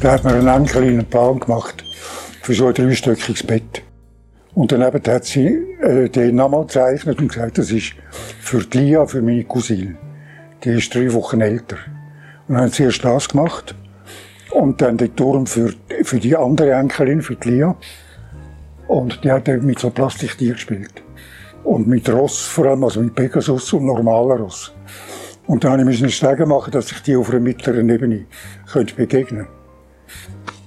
Da hat man einen Plan gemacht für so ein dreistöckiges Bett. Und daneben hat sie äh, den nochmal gezeichnet und gesagt, das ist für die Lia, für meine Cousine. Die ist drei Wochen älter. Und dann hat sie erst das gemacht. Und dann den Turm für, für die andere Enkelin, für die Lia. Und die hat dann mit so Plastiktier gespielt. Und mit Ross vor allem, also mit Pegasus und normaler Ross. Und dann musste ich Stege machen, dass ich die auf einer mittleren Ebene könnte begegnen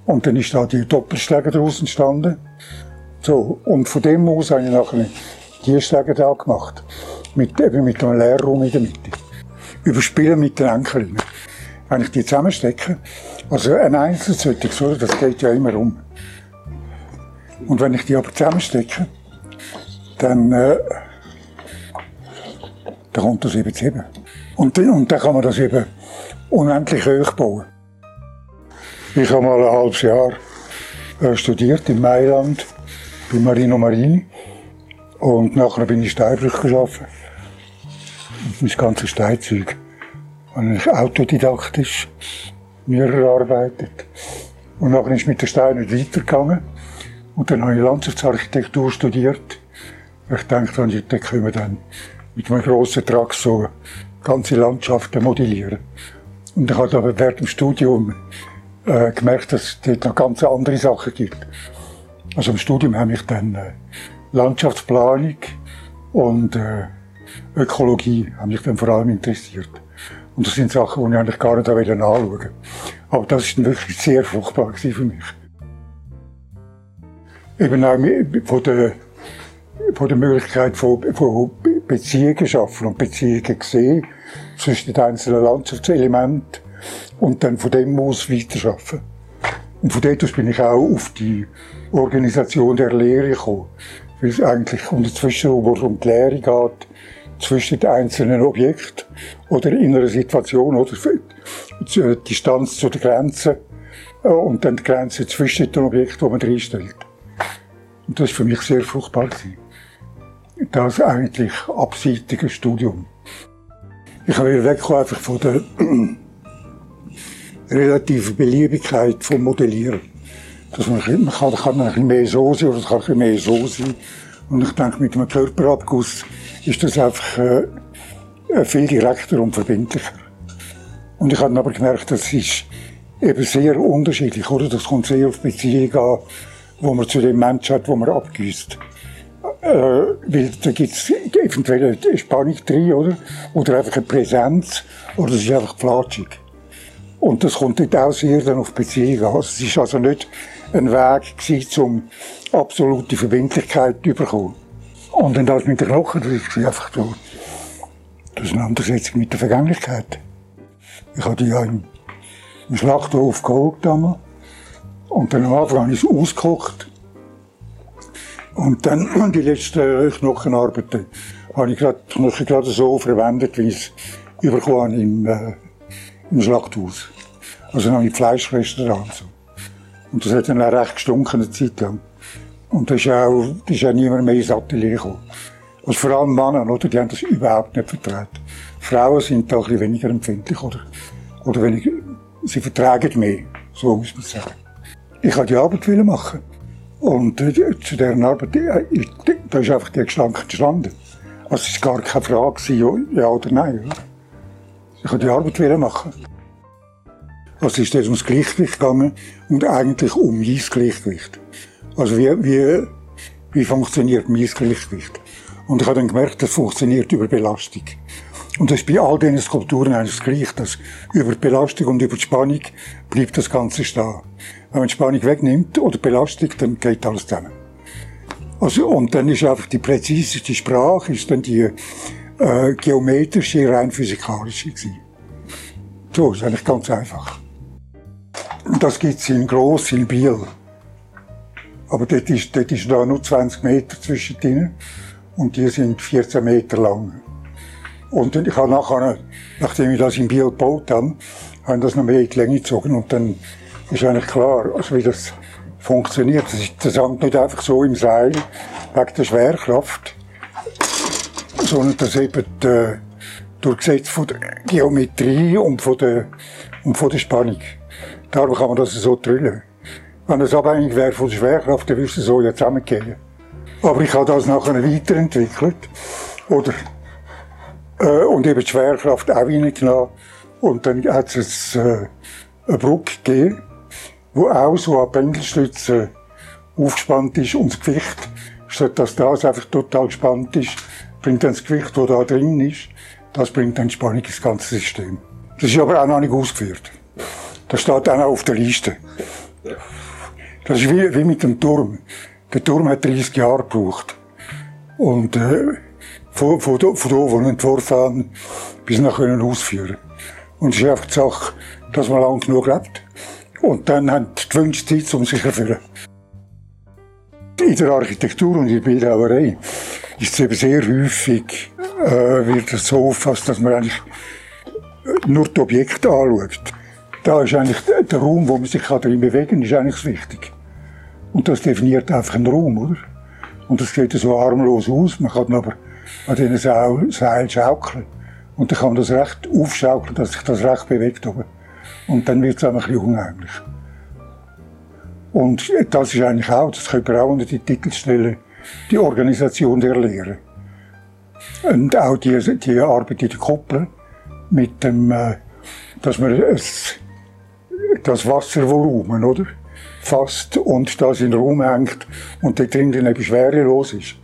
Und dann ist da die Doppelstege daraus entstanden. So, und von dem aus habe ich nachher die Stege da gemacht. Mit, eben mit einem Leerraum in der Mitte. Überspielen mit den Enkelinnen. Wenn ich die zusammenstecke, also ein Einzelzüttig, so, das geht ja immer um. Und wenn ich die aber zusammenstecke, dann, äh, dann kommt das eben zusammen. Und, und dann kann man das eben unendlich hoch bauen. Ich habe mal ein halbes Jahr äh, studiert in Mailand bei Marino Marini und nachher bin ich Steinbrüch geschaffen. Mein ganzes Steinzeug habe ich autodidaktisch mir erarbeitet. Und nachher ist mit der Stein nicht weitergegangen. Und dann habe ich Landschaftsarchitektur studiert. Ich dachte, da können wir dann mit einem grossen Trag so ganze Landschaften modellieren. Und ich habe aber während dem Studium äh, gemerkt, dass es dort noch ganz andere Sachen gibt. Also im Studium habe ich dann äh, Landschaftsplanung und äh, Ökologie haben mich dann vor allem interessiert. Und das sind Sachen, die ich eigentlich gar nicht anschauen wollte. Aber das ist wirklich sehr fruchtbar für mich. Eben auch von der, von der Möglichkeit von, von Beziehungen schaffen und Beziehungen sehen zwischen den einzelnen Landschaftselementen und dann von dem aus weiterschaffen. Und von dort aus bin ich auch auf die Organisation der Lehre gekommen. Weil es eigentlich unterzwischen, wo es um die Lehre geht, zwischen den einzelnen Objekten oder in einer Situation oder die Distanz zu den Grenzen äh, und dann die Grenze zwischen den Objekten, die man reinstellt. Und das war für mich sehr fruchtbar. Gewesen. Das eigentlich abseitige Studium. Ich will wegkommen einfach von der relativen Beliebigkeit vom Modellieren. Dass man, man kann, kann ein bisschen mehr so sein oder kann ein mehr so sein. Und ich denke, mit einem Körperabguss ist das einfach äh, äh, viel direkter und verbindlicher. Und ich habe aber gemerkt, das ist eben sehr unterschiedlich, oder? Das kommt sehr auf Beziehungen an, wo man zu dem Menschen hat, wo man abgüsst. Äh, weil da gibt es eventuell eine Spannung drin, oder? Oder einfach eine Präsenz, oder es ist einfach flatschig. Und das kommt dort auch sehr dann auf Beziehungen an. Es ist also nicht ein Weg gewesen, um absolute Verbindlichkeit zu bekommen. Und dann das mit den Knochen, das ist einfach so, eine Auseinandersetzung mit der Vergänglichkeit. Ich hatte ja im, im Schlachthof geholt damals. Und dann am Anfang habe ich es ausgekocht. Und dann die letzten Knochenarbeiten habe ich gerade, Knochen gerade so verwendet, wie ich es im, äh, im Schlachthaus. Also ich Fleischreste dran. So. Und das hat dann auch recht gestunken eine Zeit lang. Und da ist auch, da ist auch niemand mehr ins Atelier gekommen. Also vor allem Männer, oder? Die haben das überhaupt nicht vertreten. Frauen sind da ein bisschen weniger empfindlich, oder? Oder weniger, sie vertragen mehr. So muss man sagen. Ich wollte die Arbeit machen. Und äh, zu dieser Arbeit, äh, da ist einfach der Gestank entstanden. Also es war gar keine Frage, ja oder nein. Oder? Ich wollte die Arbeit machen. Also ist es ums Gleichgewicht gegangen und eigentlich um mein Gleichgewicht. Also wie, wie, wie funktioniert mein Gleichgewicht? Und ich habe dann gemerkt, das funktioniert über Belastung. Und das ist bei all diesen Skulpturen eigentlich gleich, dass über Belastung und über Spannung bleibt das Ganze stehen. Wenn man die Spannung wegnimmt oder Belastung, dann geht alles zusammen. Also, und dann ist einfach die präziseste Sprache, ist dann die äh, geometrische, rein physikalische gewesen. So, ist eigentlich ganz einfach. Und das gibt's in Gross, in Biel. Aber dort ist, dort ist da nur 20 Meter zwischen denen und die sind 14 Meter lang. Und ich habe nachher, nachdem ich das in Biel gebaut habe, habe ich das noch mehr in die Länge gezogen und dann ist eigentlich klar, also wie das funktioniert. Das, ist, das hängt nicht einfach so im Seil wegen der Schwerkraft, sondern das eben äh, durch Gesetz von der Geometrie und von der, und von der Spannung. Darum kann man das so drüllen. Wenn es abhängig wäre von der Schwerkraft, dann würde es so ja zusammengehen. Aber ich habe das nachher weiterentwickelt. Oder, äh, und eben die Schwerkraft auch reingenommen. Und dann hat es äh, eine Brücke gegeben, wo auch so an Pendelstützen aufgespannt ist und das Gewicht, statt dass das einfach total gespannt ist, bringt dann das Gewicht, das da drin ist, das bringt dann Spannung ins ganze System. Das ist aber auch noch nicht ausgeführt. Das steht auch noch auf der Liste. Das ist wie, wie mit dem Turm. Der Turm hat 30 Jahre gebraucht. Und äh, von, von, von, da, wo wir entworfen haben, bis wir können ausführen Und es ist einfach die Sache, dass man lang genug lebt. Und dann haben die gewünschte Zeit, um sich zu erfüllen. In der Architektur und in der Bildhauerei ist es eben sehr häufig, äh, wird es so auffasst, dass man eigentlich nur die Objekte anschaut. Da ist eigentlich der Raum, wo man sich darin bewegen kann, ist eigentlich wichtig. Und das definiert einfach einen Raum, oder? Und das sieht so armlos aus. Man kann aber an diesen Seilen schaukeln. Und dann kann man das recht aufschaukeln, dass sich das recht bewegt. Oben. Und dann wird es auch ein bisschen unheimlich. Und das ist eigentlich auch, das könnte man auch unter die Titel stellen, die Organisation der Lehre. Und auch die, die Arbeit in der Koppel mit dem, äh, dass man es, das Wasservolumen, oder? Fasst und das in den Raum hängt und da drin dann eben schwerelos ist.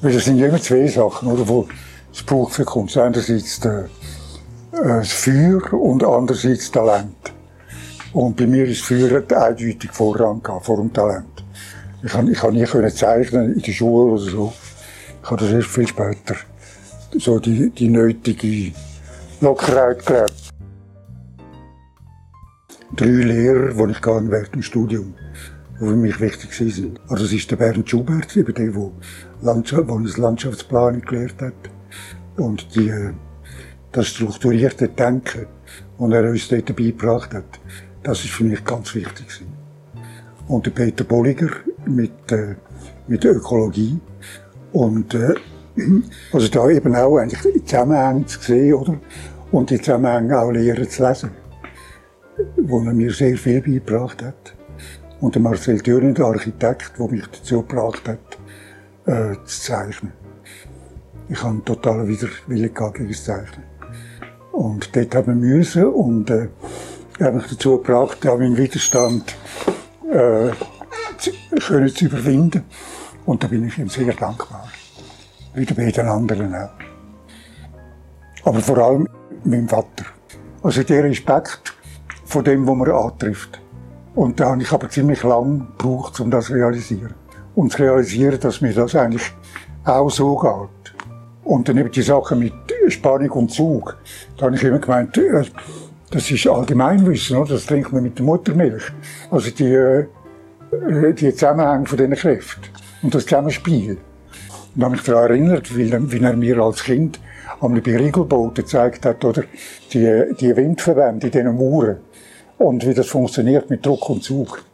Weil das sind immer zwei Sachen, oder? Wo es braucht für Kunst. Einerseits äh, das Feuer und andererseits Talent. Und bei mir ist Feuer eindeutig Vorrang vor dem Talent. Ich kann, ich kann nie können zeichnen in der Schule oder so. Ich habe das erst viel später so die, die nötige Lockerheit gelernt. Drei Lehrer, die ich gehe während dem Studium, die für mich wichtig sind. Also das ist der Bernd Schubert, über den, der Landschaft, der uns Landschaftsplanung gelehrt hat. Und die, äh, das strukturierte Denken, das er uns dort beigebracht hat, das ist für mich ganz wichtig. Und der Peter Bolliger mit, äh, mit der Ökologie. Und äh, also da eben auch eigentlich die Zusammenhänge zu sehen, oder? Und die Zusammenhänge auch lernen zu lesen. Wo er mir sehr viel beigebracht hat. Und der Marcel Thürn, der Architekt, der mich dazu gebracht hat, äh, zu zeichnen. Ich habe einen totalen Widerwillen gegen das Zeichnen. Und dort haben wir müssen und äh, habe mich dazu gebracht, auch meinen Widerstand äh, zu, zu überwinden. Und da bin ich ihm sehr dankbar wie bei den anderen auch. Aber vor allem meinem Vater. Also der Respekt von dem, was man antrifft. Und da habe ich aber ziemlich lang gebraucht, um das zu realisieren. Und zu realisieren, dass mir das eigentlich auch so geht. Und dann eben die Sache mit Spannung und Zug. Da habe ich immer gemeint, äh, das ist Allgemeinwissen, oder? das trinkt man mit der Muttermilch. Also die, äh, die Zusammenhänge von diesen Kräften. Und das Zusammenspiel. Und habe mich daran erinnert, wie, er mir als Kind am Beriegelboot gezeigt hat, oder die, die Windverbände in diesen Mauern und wie das funktioniert mit Druck und Zug.